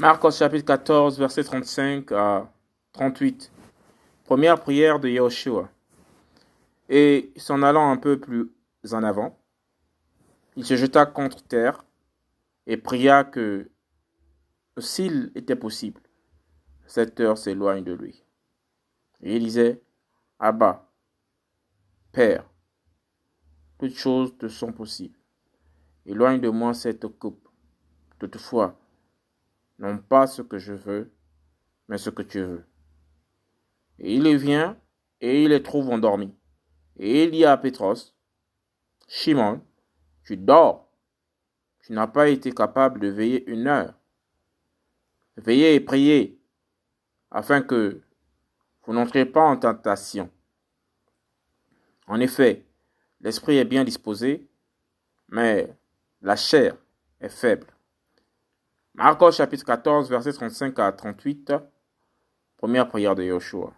Marcos chapitre 14, verset 35 à 38. Première prière de Yahushua. Et s'en allant un peu plus en avant, il se jeta contre terre et pria que, s'il était possible, cette heure s'éloigne de lui. Et il disait, Abba, Père, toutes choses te sont possibles. Éloigne de moi cette coupe. Toutefois, non pas ce que je veux, mais ce que tu veux. Et il vient et il les trouve endormis. Et il dit à Pétros, Shimon, tu dors. Tu n'as pas été capable de veiller une heure. Veillez et priez, afin que vous n'entrez pas en tentation. En effet, l'esprit est bien disposé, mais la chair est faible. Marcos chapitre 14, verset 35 à 38, première prière de Yoshua.